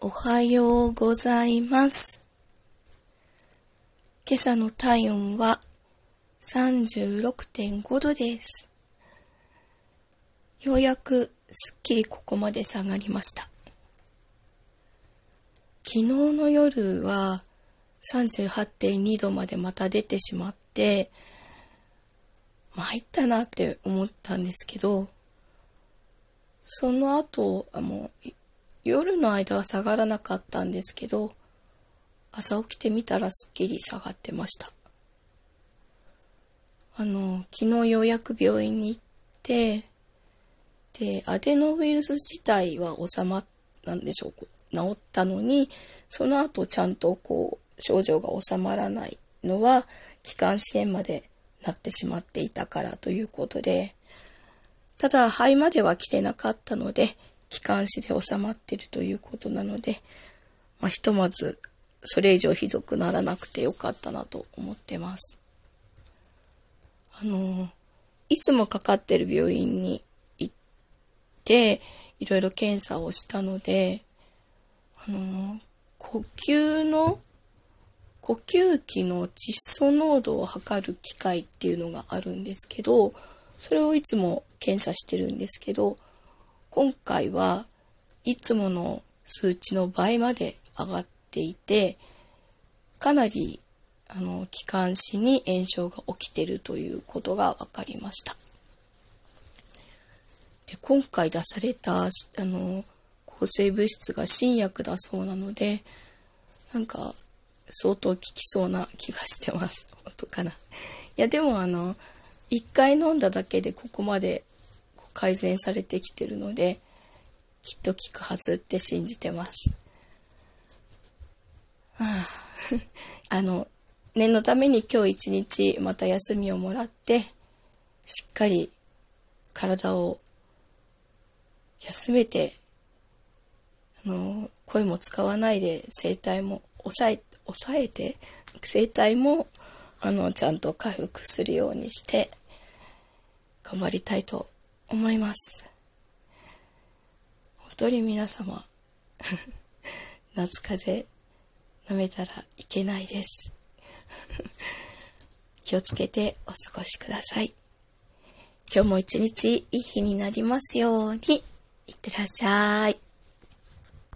おはようございます。今朝の体温は36.5度です。ようやくすっきりここまで下がりました。昨日の夜は38.2度までまた出てしまって、参ったなって思ったんですけど、その後、あもう夜の間は下がらなかったんですけど、朝起きてみたらすっきり下がってました。あの、昨日ようやく病院に行って、で、アデノウイルス自体は収まったんでしょう治ったのに、その後ちゃんとこう、症状が収まらないのは、気管支炎までなってしまっていたからということで、ただ肺までは来てなかったので、気管支で収まっているということなので、まあ、ひとまずそれ以上ひどくならなくてよかったなと思ってます。あの、いつもかかってる病院に行って、いろいろ検査をしたので、あの、呼吸の、呼吸器の窒素濃度を測る機械っていうのがあるんですけど、それをいつも検査してるんですけど、今回はいつもの数値の倍まで上がっていて、かなりあの気管支に炎症が起きてるということが分かりました。で今回出されたあの抗生物質が新薬だそうなので、なんか相当効きそうな気がしてます。本当かな。いやでもあの、一回飲んだだけでここまで改善されてきてるので、きっと効くはずって信じてます。はあ、あの、念のために今日一日また休みをもらって、しっかり体を休めて、あの、声も使わないで声帯も抑え、抑えて、声帯も、あの、ちゃんと回復するようにして、頑張りたいと思います。本当に皆様、夏風邪飲めたらいけないです。気をつけてお過ごしください。今日も一日いい日になりますように、いってらっしゃい。